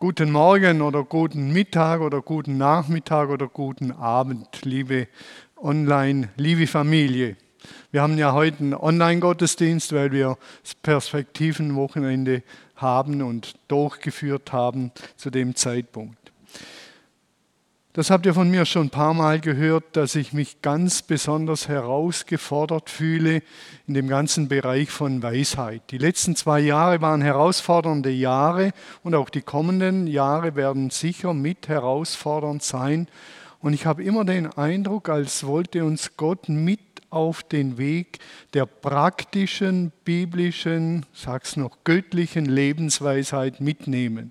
Guten Morgen oder guten Mittag oder guten Nachmittag oder guten Abend, liebe Online, liebe Familie. Wir haben ja heute einen Online-Gottesdienst, weil wir das Perspektivenwochenende haben und durchgeführt haben zu dem Zeitpunkt. Das habt ihr von mir schon ein paar Mal gehört, dass ich mich ganz besonders herausgefordert fühle in dem ganzen Bereich von Weisheit. Die letzten zwei Jahre waren herausfordernde Jahre und auch die kommenden Jahre werden sicher mit herausfordernd sein. Und ich habe immer den Eindruck, als wollte uns Gott mit auf den Weg der praktischen, biblischen, sag's noch, göttlichen Lebensweisheit mitnehmen.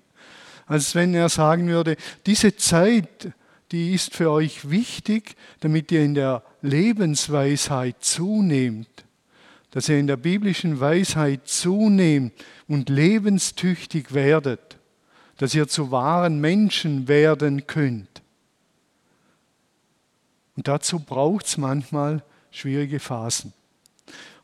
Als wenn er sagen würde, diese Zeit, die ist für euch wichtig, damit ihr in der Lebensweisheit zunehmt, dass ihr in der biblischen Weisheit zunehmt und lebenstüchtig werdet, dass ihr zu wahren Menschen werden könnt. Und dazu braucht es manchmal schwierige Phasen.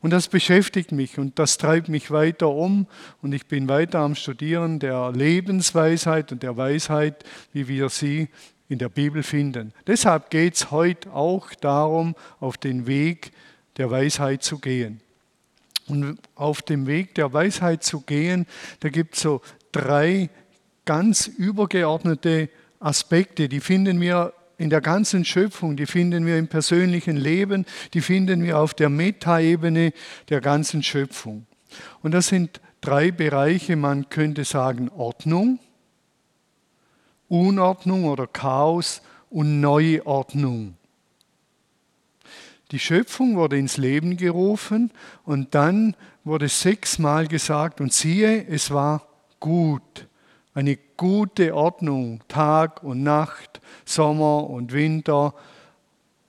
Und das beschäftigt mich und das treibt mich weiter um und ich bin weiter am Studieren der Lebensweisheit und der Weisheit, wie wir sie in der Bibel finden. Deshalb geht es heute auch darum, auf den Weg der Weisheit zu gehen. Und auf dem Weg der Weisheit zu gehen, da gibt es so drei ganz übergeordnete Aspekte, die finden wir in der ganzen Schöpfung, die finden wir im persönlichen Leben, die finden wir auf der Metaebene der ganzen Schöpfung. Und das sind drei Bereiche, man könnte sagen Ordnung, Unordnung oder Chaos und Neuordnung. Die Schöpfung wurde ins Leben gerufen und dann wurde sechsmal gesagt und siehe, es war gut. Eine gute Ordnung, Tag und Nacht, Sommer und Winter,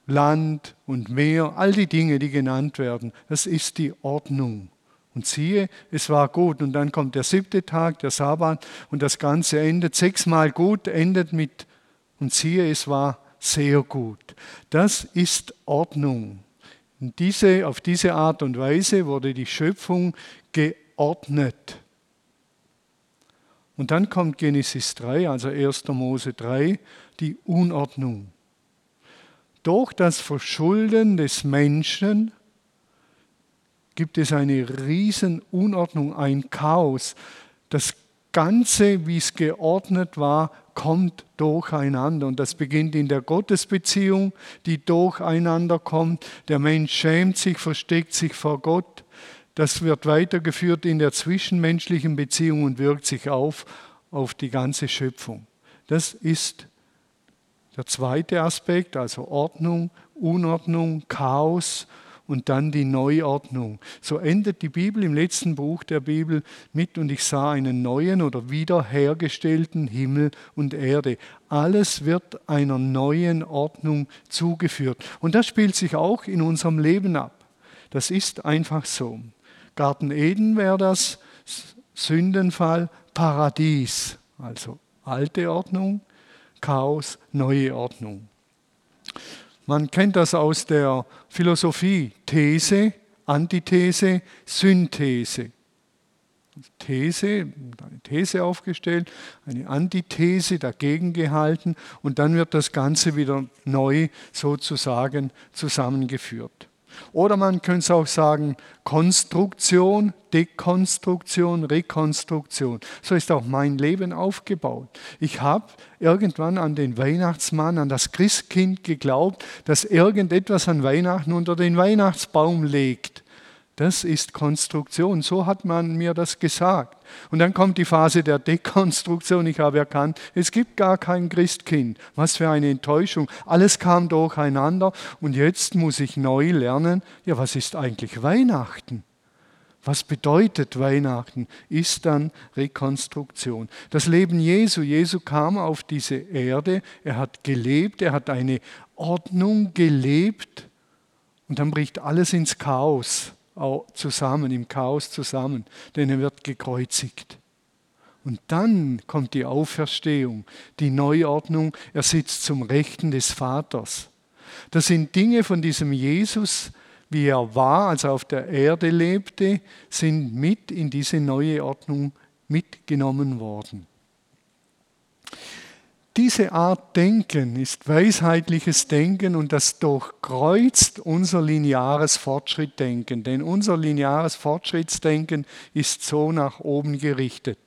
Land und Meer, all die Dinge, die genannt werden, das ist die Ordnung. Und siehe, es war gut. Und dann kommt der siebte Tag, der Sabbat, und das Ganze endet sechsmal gut, endet mit, und siehe, es war sehr gut. Das ist Ordnung. Und diese, auf diese Art und Weise wurde die Schöpfung geordnet. Und dann kommt Genesis 3, also 1. Mose 3, die Unordnung. Durch das Verschulden des Menschen gibt es eine riesen Unordnung, ein Chaos. Das Ganze, wie es geordnet war, kommt durcheinander. Und das beginnt in der Gottesbeziehung, die durcheinander kommt. Der Mensch schämt sich, versteckt sich vor Gott. Das wird weitergeführt in der zwischenmenschlichen Beziehung und wirkt sich auf auf die ganze Schöpfung. Das ist der zweite Aspekt, also Ordnung, Unordnung, Chaos und dann die Neuordnung. So endet die Bibel im letzten Buch der Bibel mit und ich sah einen neuen oder wiederhergestellten Himmel und Erde. Alles wird einer neuen Ordnung zugeführt. Und das spielt sich auch in unserem Leben ab. Das ist einfach so. Garten Eden wäre das, Sündenfall, Paradies. Also alte Ordnung, Chaos, neue Ordnung. Man kennt das aus der Philosophie. These, Antithese, Synthese. These, eine These aufgestellt, eine Antithese dagegen gehalten und dann wird das Ganze wieder neu sozusagen zusammengeführt. Oder man könnte es auch sagen, Konstruktion, Dekonstruktion, Rekonstruktion. So ist auch mein Leben aufgebaut. Ich habe irgendwann an den Weihnachtsmann, an das Christkind geglaubt, dass irgendetwas an Weihnachten unter den Weihnachtsbaum legt. Das ist Konstruktion. So hat man mir das gesagt. Und dann kommt die Phase der Dekonstruktion. Ich habe erkannt, es gibt gar kein Christkind. Was für eine Enttäuschung. Alles kam durcheinander. Und jetzt muss ich neu lernen, ja, was ist eigentlich Weihnachten? Was bedeutet Weihnachten? Ist dann Rekonstruktion. Das Leben Jesu. Jesu kam auf diese Erde. Er hat gelebt. Er hat eine Ordnung gelebt. Und dann bricht alles ins Chaos zusammen, im Chaos zusammen, denn er wird gekreuzigt. Und dann kommt die Auferstehung, die Neuordnung, er sitzt zum Rechten des Vaters. Das sind Dinge von diesem Jesus, wie er war, als er auf der Erde lebte, sind mit in diese neue Ordnung mitgenommen worden. Diese Art Denken ist weisheitliches Denken und das durchkreuzt unser lineares Fortschrittdenken. Denn unser lineares Fortschrittsdenken ist so nach oben gerichtet.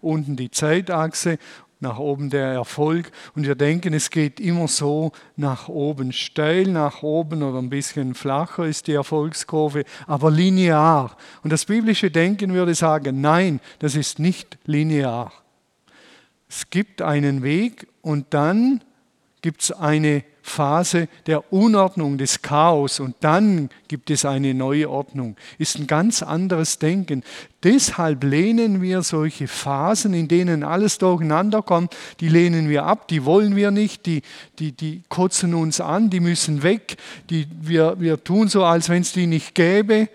Unten die Zeitachse, nach oben der Erfolg. Und wir denken, es geht immer so nach oben, steil nach oben oder ein bisschen flacher ist die Erfolgskurve, aber linear. Und das biblische Denken würde sagen, nein, das ist nicht linear. Es gibt einen Weg und dann gibt es eine Phase der Unordnung, des Chaos und dann gibt es eine neue Ordnung. Ist ein ganz anderes Denken. Deshalb lehnen wir solche Phasen, in denen alles durcheinander kommt, die lehnen wir ab, die wollen wir nicht, die, die, die kotzen uns an, die müssen weg, die, wir, wir tun so, als wenn es die nicht gäbe.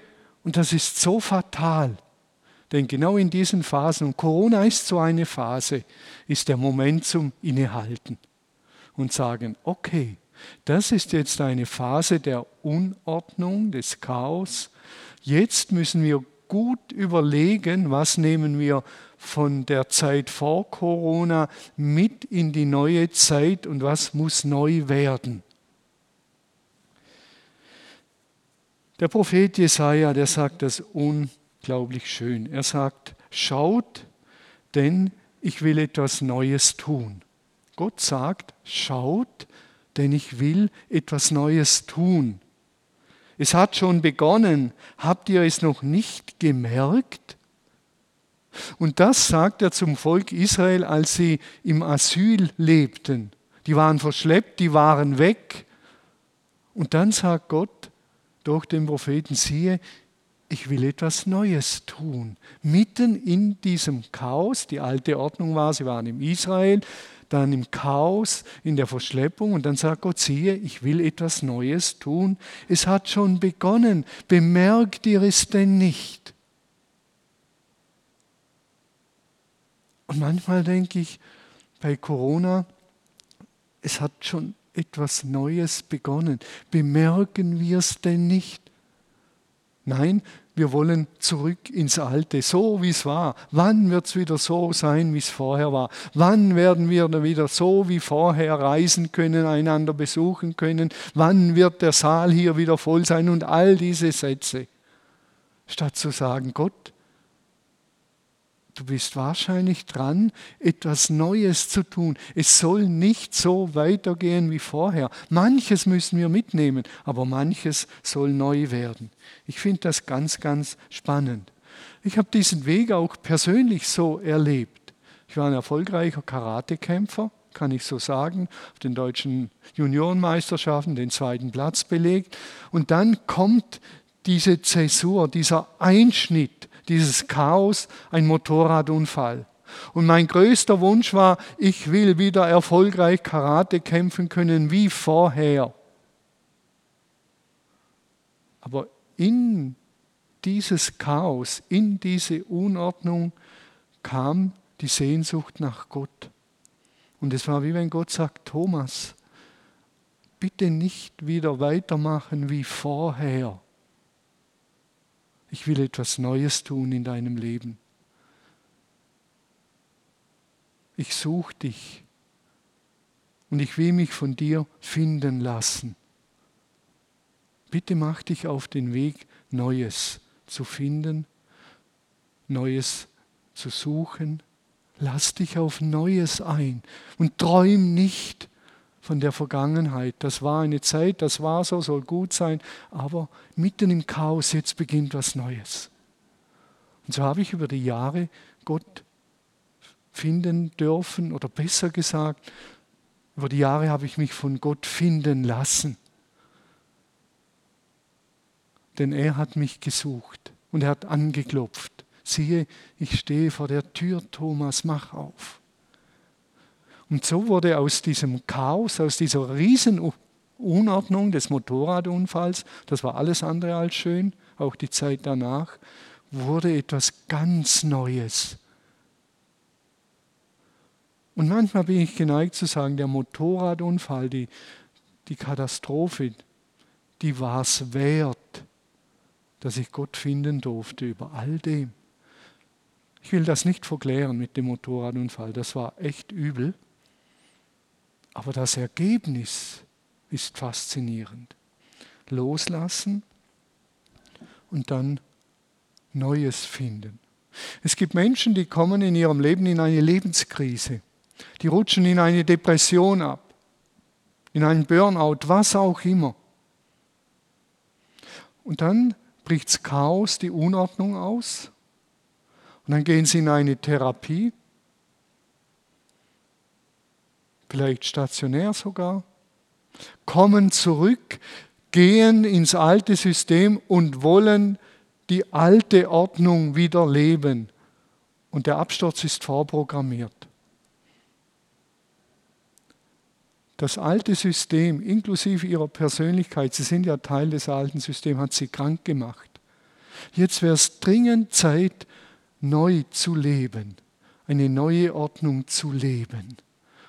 Und das ist so fatal. Denn genau in diesen Phasen, und Corona ist so eine Phase, ist der Moment zum Innehalten und sagen, okay, das ist jetzt eine Phase der Unordnung, des Chaos. Jetzt müssen wir gut überlegen, was nehmen wir von der Zeit vor Corona mit in die neue Zeit und was muss neu werden. Der Prophet Jesaja, der sagt das unglaublich schön. Er sagt: Schaut, denn ich will etwas Neues tun. Gott sagt, schaut, denn ich will etwas Neues tun. Es hat schon begonnen. Habt ihr es noch nicht gemerkt? Und das sagt er zum Volk Israel, als sie im Asyl lebten. Die waren verschleppt, die waren weg. Und dann sagt Gott durch den Propheten, siehe, ich will etwas Neues tun. Mitten in diesem Chaos, die alte Ordnung war, sie waren im Israel, dann im Chaos, in der Verschleppung und dann sagt Gott, siehe, ich will etwas Neues tun. Es hat schon begonnen. Bemerkt ihr es denn nicht? Und manchmal denke ich bei Corona, es hat schon etwas Neues begonnen. Bemerken wir es denn nicht? Nein, wir wollen zurück ins Alte, so wie es war. Wann wird es wieder so sein, wie es vorher war? Wann werden wir wieder so wie vorher reisen können, einander besuchen können? Wann wird der Saal hier wieder voll sein? Und all diese Sätze. Statt zu sagen, Gott, Du bist wahrscheinlich dran, etwas Neues zu tun. Es soll nicht so weitergehen wie vorher. Manches müssen wir mitnehmen, aber manches soll neu werden. Ich finde das ganz, ganz spannend. Ich habe diesen Weg auch persönlich so erlebt. Ich war ein erfolgreicher Karatekämpfer, kann ich so sagen, auf den deutschen Juniorenmeisterschaften den zweiten Platz belegt. Und dann kommt diese Zäsur, dieser Einschnitt dieses Chaos, ein Motorradunfall. Und mein größter Wunsch war, ich will wieder erfolgreich Karate kämpfen können wie vorher. Aber in dieses Chaos, in diese Unordnung kam die Sehnsucht nach Gott. Und es war wie wenn Gott sagt, Thomas, bitte nicht wieder weitermachen wie vorher ich will etwas Neues tun in deinem Leben. Ich suche dich und ich will mich von dir finden lassen. Bitte mach dich auf den Weg, Neues zu finden, Neues zu suchen. Lass dich auf Neues ein und träum nicht von der Vergangenheit. Das war eine Zeit, das war so, soll gut sein, aber mitten im Chaos, jetzt beginnt was Neues. Und so habe ich über die Jahre Gott finden dürfen, oder besser gesagt, über die Jahre habe ich mich von Gott finden lassen. Denn er hat mich gesucht und er hat angeklopft. Siehe, ich stehe vor der Tür, Thomas, mach auf. Und so wurde aus diesem Chaos, aus dieser Riesenunordnung des Motorradunfalls, das war alles andere als schön, auch die Zeit danach, wurde etwas ganz Neues. Und manchmal bin ich geneigt zu sagen, der Motorradunfall, die, die Katastrophe, die war es wert, dass ich Gott finden durfte über all dem. Ich will das nicht verklären mit dem Motorradunfall, das war echt übel. Aber das Ergebnis ist faszinierend. Loslassen und dann Neues finden. Es gibt Menschen, die kommen in ihrem Leben in eine Lebenskrise. Die rutschen in eine Depression ab, in einen Burnout, was auch immer. Und dann bricht das Chaos, die Unordnung aus. Und dann gehen sie in eine Therapie, vielleicht stationär sogar, kommen zurück, gehen ins alte System und wollen die alte Ordnung wieder leben. Und der Absturz ist vorprogrammiert. Das alte System, inklusive ihrer Persönlichkeit, sie sind ja Teil des alten Systems, hat sie krank gemacht. Jetzt wäre es dringend Zeit, neu zu leben, eine neue Ordnung zu leben.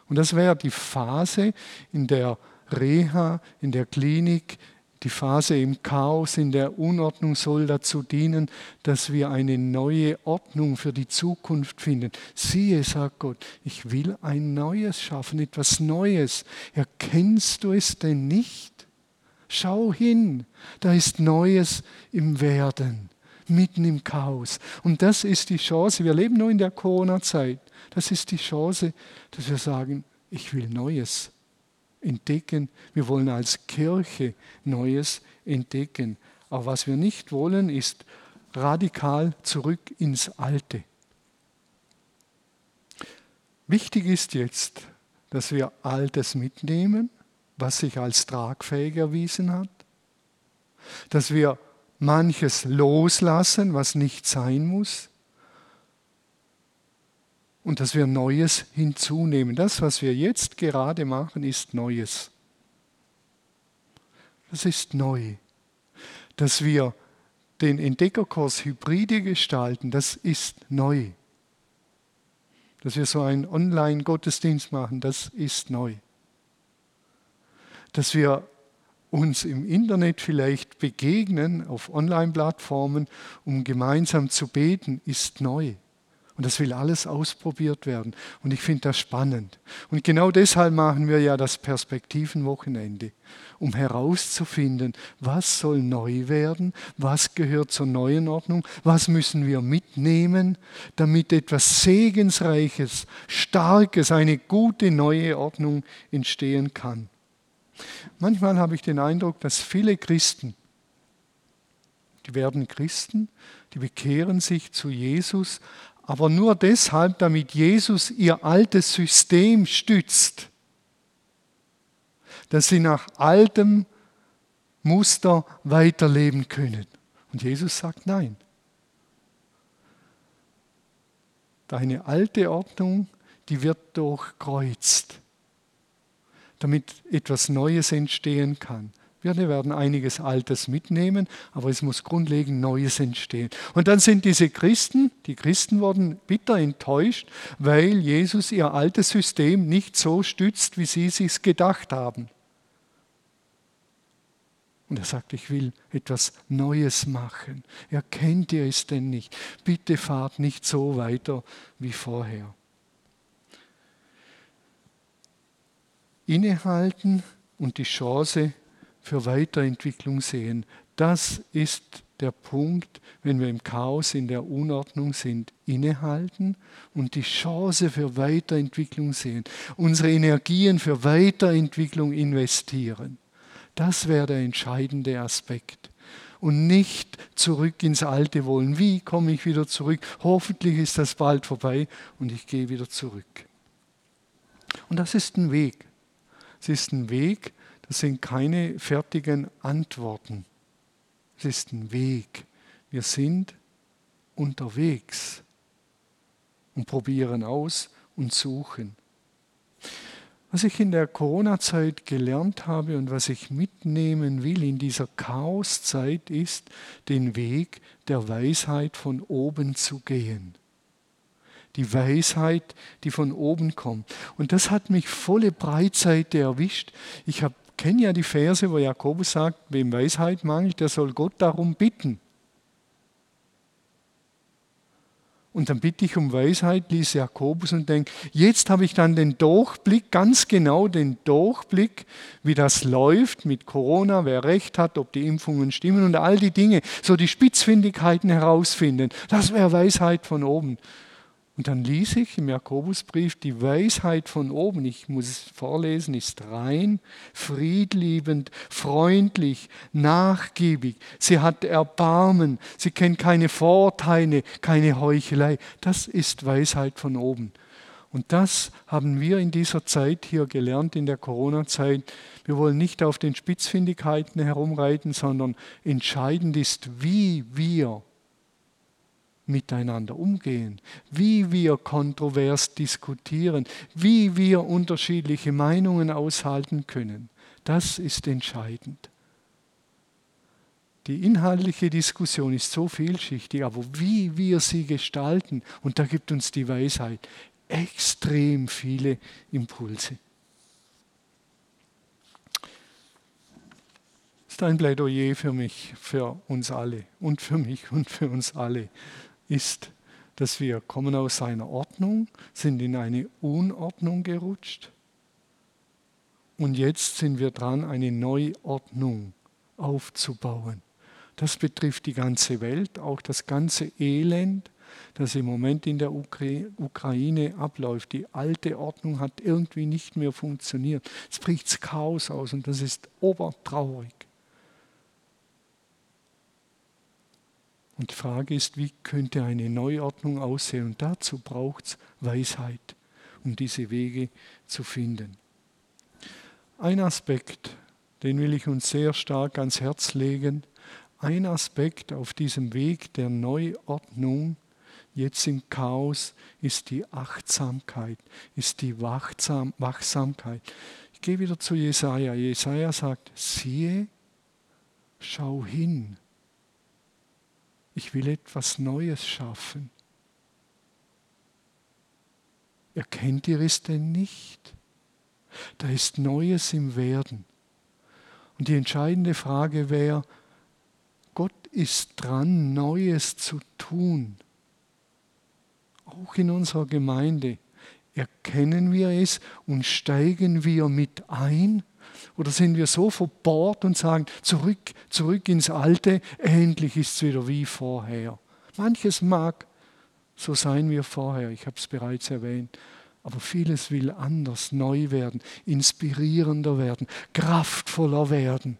Und das wäre die Phase in der Reha, in der Klinik, die Phase im Chaos, in der Unordnung soll dazu dienen, dass wir eine neue Ordnung für die Zukunft finden. Siehe, sagt Gott, ich will ein Neues schaffen, etwas Neues. Erkennst du es denn nicht? Schau hin, da ist Neues im Werden, mitten im Chaos. Und das ist die Chance, wir leben nur in der Corona-Zeit, das ist die Chance, dass wir sagen, ich will Neues entdecken. Wir wollen als Kirche Neues entdecken. Aber was wir nicht wollen, ist radikal zurück ins Alte. Wichtig ist jetzt, dass wir Altes mitnehmen, was sich als tragfähig erwiesen hat, dass wir manches loslassen, was nicht sein muss, und dass wir Neues hinzunehmen. Das, was wir jetzt gerade machen, ist Neues. Das ist neu. Dass wir den Entdeckerkurs Hybride gestalten, das ist neu. Dass wir so einen Online-Gottesdienst machen, das ist neu. Dass wir uns im Internet vielleicht begegnen, auf Online-Plattformen, um gemeinsam zu beten, ist neu. Und das will alles ausprobiert werden. Und ich finde das spannend. Und genau deshalb machen wir ja das Perspektivenwochenende, um herauszufinden, was soll neu werden, was gehört zur neuen Ordnung, was müssen wir mitnehmen, damit etwas Segensreiches, Starkes, eine gute neue Ordnung entstehen kann. Manchmal habe ich den Eindruck, dass viele Christen, die werden Christen, die bekehren sich zu Jesus, aber nur deshalb, damit Jesus ihr altes System stützt, dass sie nach altem Muster weiterleben können. Und Jesus sagt nein. Deine alte Ordnung, die wird durchkreuzt, damit etwas Neues entstehen kann. Wir werden einiges Altes mitnehmen, aber es muss grundlegend Neues entstehen. Und dann sind diese Christen, die Christen wurden bitter enttäuscht, weil Jesus ihr altes System nicht so stützt, wie sie es gedacht haben. Und er sagt, ich will etwas Neues machen. Erkennt ihr es denn nicht? Bitte fahrt nicht so weiter wie vorher. Innehalten und die Chance für Weiterentwicklung sehen. Das ist der Punkt, wenn wir im Chaos, in der Unordnung sind, innehalten und die Chance für Weiterentwicklung sehen, unsere Energien für Weiterentwicklung investieren. Das wäre der entscheidende Aspekt. Und nicht zurück ins Alte wollen. Wie komme ich wieder zurück? Hoffentlich ist das bald vorbei und ich gehe wieder zurück. Und das ist ein Weg. Es ist ein Weg, das sind keine fertigen Antworten. Es ist ein Weg. Wir sind unterwegs und probieren aus und suchen. Was ich in der Corona-Zeit gelernt habe und was ich mitnehmen will in dieser Chaoszeit ist, den Weg der Weisheit von oben zu gehen. Die Weisheit, die von oben kommt. Und das hat mich volle Breitseite erwischt. Ich kenne ja die Verse, wo Jakobus sagt, wem Weisheit mangelt, der soll Gott darum bitten. Und dann bitte ich um Weisheit, lies Jakobus und denke, jetzt habe ich dann den Durchblick, ganz genau den Durchblick, wie das läuft mit Corona, wer recht hat, ob die Impfungen stimmen und all die Dinge, so die Spitzfindigkeiten herausfinden. Das wäre Weisheit von oben. Und dann ließ ich im Jakobusbrief die Weisheit von oben, ich muss es vorlesen, ist rein, friedliebend, freundlich, nachgiebig. Sie hat Erbarmen, sie kennt keine Vorteile, keine Heuchelei. Das ist Weisheit von oben. Und das haben wir in dieser Zeit hier gelernt, in der Corona-Zeit. Wir wollen nicht auf den Spitzfindigkeiten herumreiten, sondern entscheidend ist, wie wir miteinander umgehen, wie wir kontrovers diskutieren, wie wir unterschiedliche Meinungen aushalten können. Das ist entscheidend. Die inhaltliche Diskussion ist so vielschichtig, aber wie wir sie gestalten, und da gibt uns die Weisheit extrem viele Impulse. Das ist ein Plädoyer für mich, für uns alle und für mich und für uns alle ist, dass wir kommen aus einer Ordnung, sind in eine Unordnung gerutscht und jetzt sind wir dran, eine Neuordnung aufzubauen. Das betrifft die ganze Welt, auch das ganze Elend, das im Moment in der Ukraine abläuft. Die alte Ordnung hat irgendwie nicht mehr funktioniert. Es bricht Chaos aus und das ist obertraurig. Und die Frage ist, wie könnte eine Neuordnung aussehen? Und dazu braucht es Weisheit, um diese Wege zu finden. Ein Aspekt, den will ich uns sehr stark ans Herz legen. Ein Aspekt auf diesem Weg der Neuordnung, jetzt im Chaos, ist die Achtsamkeit, ist die Wachsam Wachsamkeit. Ich gehe wieder zu Jesaja. Jesaja sagt: Siehe, schau hin ich will etwas Neues schaffen. Erkennt ihr es denn nicht? Da ist Neues im Werden. Und die entscheidende Frage wäre, Gott ist dran, Neues zu tun. Auch in unserer Gemeinde. Erkennen wir es und steigen wir mit ein? Oder sind wir so verbohrt und sagen, zurück, zurück ins Alte, endlich ist es wieder wie vorher. Manches mag so sein wie vorher, ich habe es bereits erwähnt. Aber vieles will anders, neu werden, inspirierender werden, kraftvoller werden.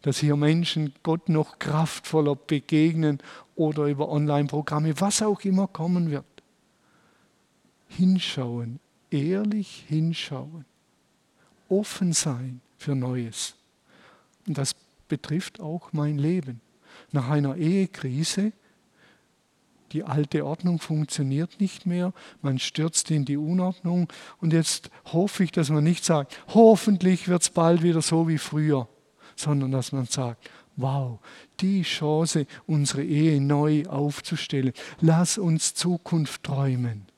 Dass hier Menschen Gott noch kraftvoller begegnen oder über Online-Programme, was auch immer kommen wird. Hinschauen, ehrlich hinschauen, offen sein für Neues. Und das betrifft auch mein Leben. Nach einer Ehekrise, die alte Ordnung funktioniert nicht mehr, man stürzt in die Unordnung und jetzt hoffe ich, dass man nicht sagt, hoffentlich wird es bald wieder so wie früher, sondern dass man sagt, wow, die Chance, unsere Ehe neu aufzustellen, lass uns Zukunft träumen.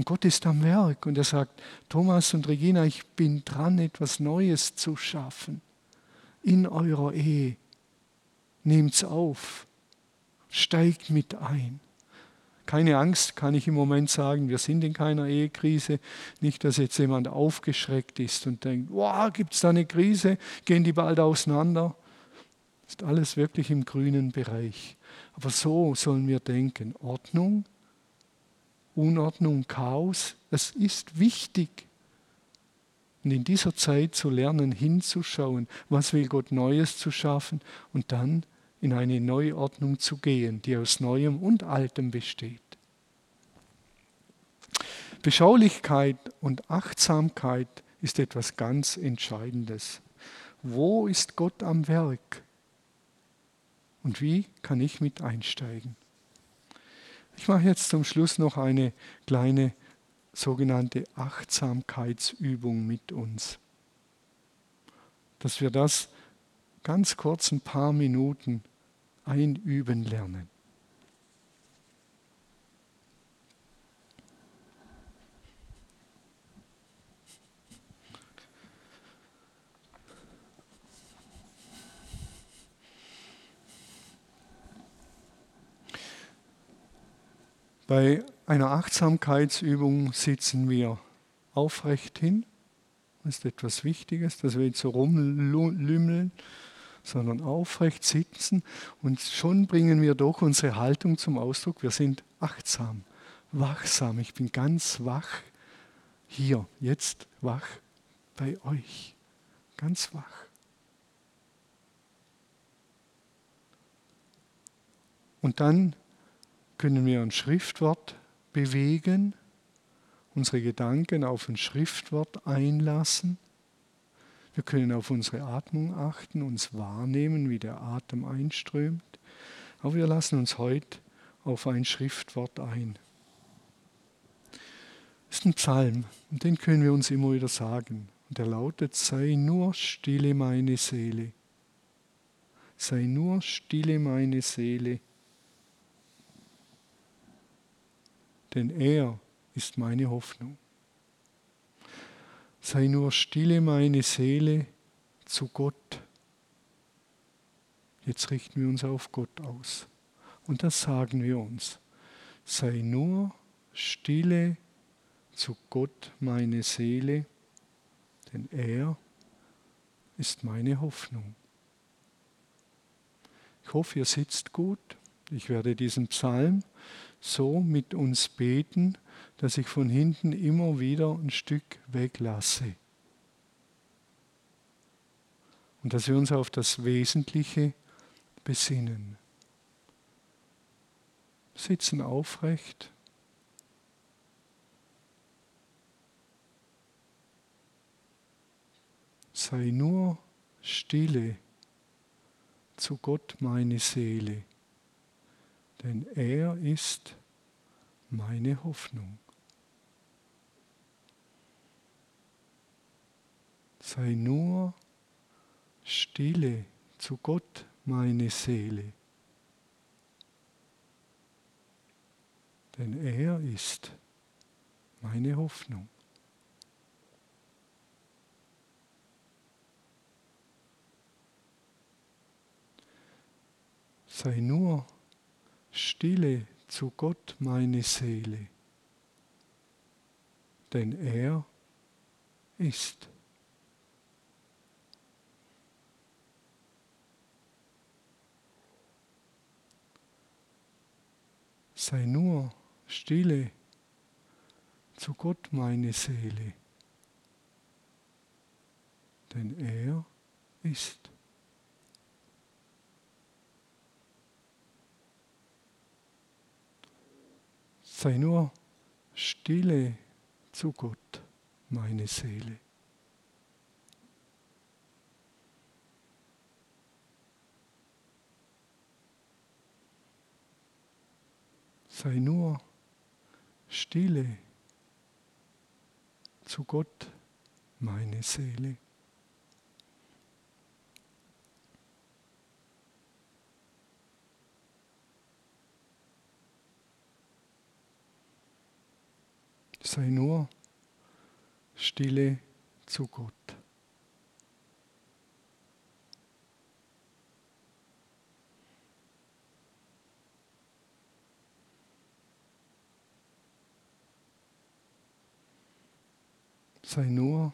Und Gott ist am Werk und er sagt, Thomas und Regina, ich bin dran, etwas Neues zu schaffen in eurer Ehe. Nehmt's auf, steigt mit ein. Keine Angst, kann ich im Moment sagen, wir sind in keiner Ehekrise. Nicht, dass jetzt jemand aufgeschreckt ist und denkt, wow, gibt es da eine Krise, gehen die bald auseinander. Ist alles wirklich im grünen Bereich. Aber so sollen wir denken. Ordnung, Unordnung, Chaos. Es ist wichtig. Und in dieser Zeit zu lernen, hinzuschauen, was will Gott Neues zu schaffen und dann in eine Neuordnung zu gehen, die aus Neuem und Altem besteht. Beschaulichkeit und Achtsamkeit ist etwas ganz Entscheidendes. Wo ist Gott am Werk? Und wie kann ich mit einsteigen? Ich mache jetzt zum Schluss noch eine kleine sogenannte Achtsamkeitsübung mit uns. Dass wir das ganz kurz ein paar Minuten einüben lernen. Bei einer Achtsamkeitsübung sitzen wir aufrecht hin. Das ist etwas Wichtiges, dass wir jetzt so rumlümmeln, sondern aufrecht sitzen und schon bringen wir doch unsere Haltung zum Ausdruck. Wir sind achtsam, wachsam. Ich bin ganz wach hier, jetzt wach bei euch. Ganz wach. Und dann können wir ein Schriftwort bewegen, unsere Gedanken auf ein Schriftwort einlassen. Wir können auf unsere Atmung achten, uns wahrnehmen, wie der Atem einströmt. Aber wir lassen uns heute auf ein Schriftwort ein. Das ist ein Psalm und den können wir uns immer wieder sagen. Und der lautet, sei nur stille meine Seele. Sei nur stille meine Seele. Denn er ist meine Hoffnung. Sei nur stille meine Seele zu Gott. Jetzt richten wir uns auf Gott aus. Und das sagen wir uns. Sei nur stille zu Gott meine Seele, denn er ist meine Hoffnung. Ich hoffe, ihr sitzt gut. Ich werde diesen Psalm so mit uns beten, dass ich von hinten immer wieder ein Stück weglasse. Und dass wir uns auf das Wesentliche besinnen. Sitzen aufrecht. Sei nur stille zu Gott meine Seele, denn er ist meine Hoffnung. Sei nur stille zu Gott meine Seele, denn er ist meine Hoffnung. Sei nur zu Gott meine Seele, denn er ist. Sei nur stille zu Gott meine Seele, denn er ist. Sei nur stille zu Gott, meine Seele. Sei nur stille zu Gott, meine Seele. Sei nur stille zu Gott. Sei nur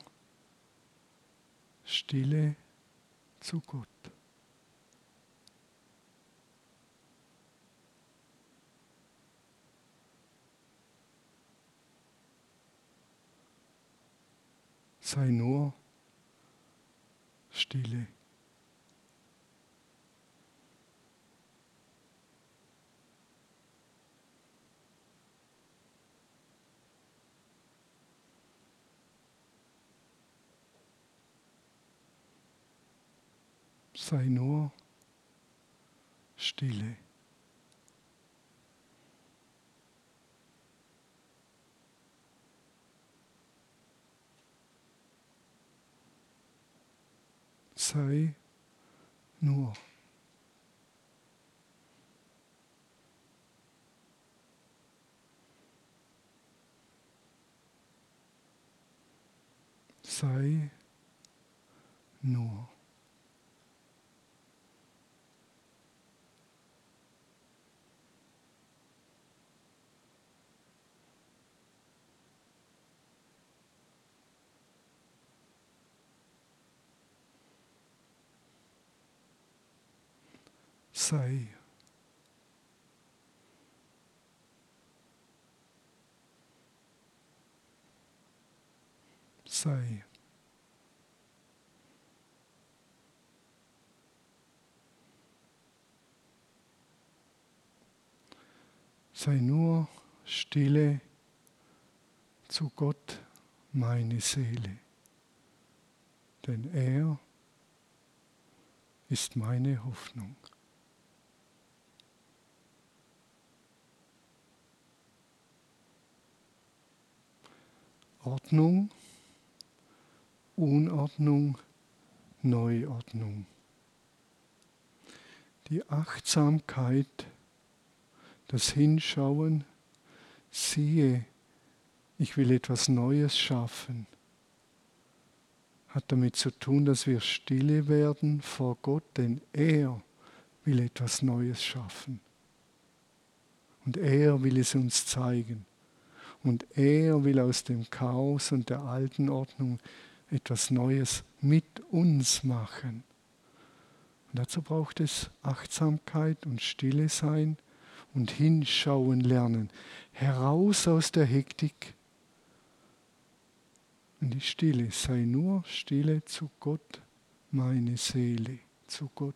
stille zu Gott. Sei nur stille. Sei nur stille. Sei nur. Sei nur. Sei. Sei. Sei nur stille zu Gott, meine Seele, denn er ist meine Hoffnung. Ordnung, Unordnung, Neuordnung. Die Achtsamkeit, das Hinschauen, siehe, ich will etwas Neues schaffen, hat damit zu tun, dass wir stille werden vor Gott, denn er will etwas Neues schaffen. Und er will es uns zeigen. Und er will aus dem Chaos und der alten Ordnung etwas Neues mit uns machen. Und dazu braucht es Achtsamkeit und Stille sein und hinschauen lernen. Heraus aus der Hektik in die Stille. Sei nur Stille zu Gott, meine Seele, zu Gott.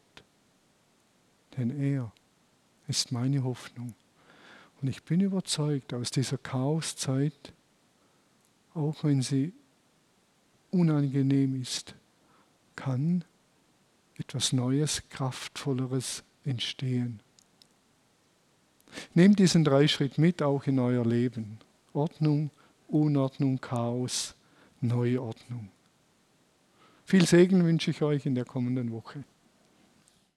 Denn er ist meine Hoffnung. Und ich bin überzeugt, aus dieser Chaoszeit, auch wenn sie unangenehm ist, kann etwas Neues, Kraftvolleres entstehen. Nehmt diesen drei Schritt mit auch in euer Leben. Ordnung, Unordnung, Chaos, Neuordnung. Viel Segen wünsche ich euch in der kommenden Woche.